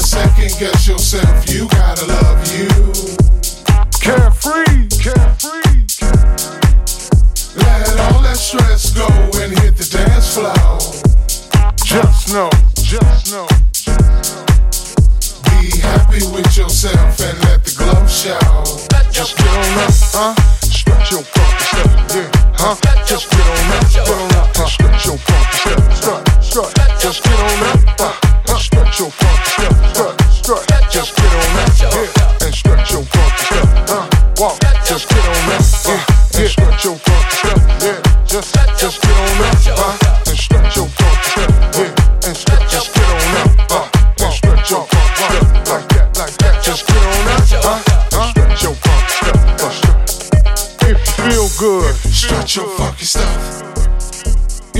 second guess yourself, you gotta love you. Carefree, carefree. Let all that stress go and hit the dance floor. Just know, just know. Be happy with yourself and let the glow show. Just get on up, huh? Stretch your funky step, yeah, huh? Just get on up, get on up, huh? Stretch your funky step, strut, strut. Just get on up, uh, huh? Stretch your funky step, strut, strut. Just get on up, yeah, and stretch your funky step, huh? Walk, just get on up, yeah, and stretch your funky step, yeah. Just, just get on up, huh? And stretch your funky step, yeah, and stretch, just get on up, uh, and stretch your funky step like that, like that. Just get on up, huh? And stretch your funky step, uh. If you feel good, Stretch your funky stuff.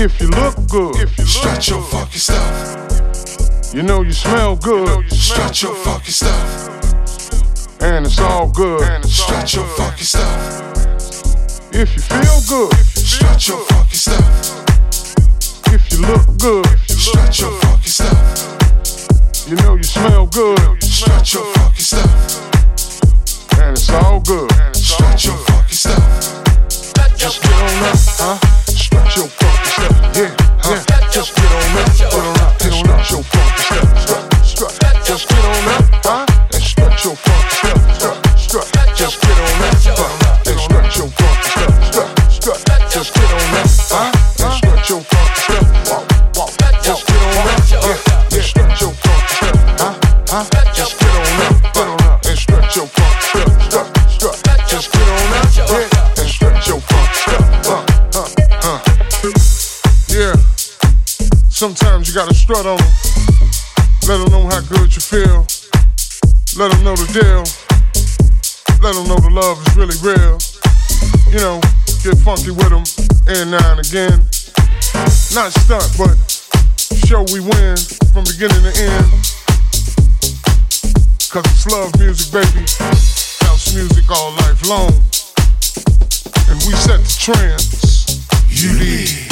If you look good, if you Stretch your funky stuff. you know you smell good, Stretch your funky stuff. and it's all good. Stretch your funky stuff. If you feel good, Stretch your funky stuff. if you look good, Stretch your funky stuff. you know you smell good, Stretch your funky stuff. and it's all good. Stretch your funky stuff. Just get on up, huh? Stretch your funky step, yeah. Just get on up, on up, get your funky step, strut, strut. Just get on up, you gotta strut on them. Let them know how good you feel. Let them know the deal. Let them know the love is really real. You know, get funky with them and now and again. Not stunt, but show we win from beginning to end. Cause it's love music, baby. House music all life long. And we set the trends. You lead.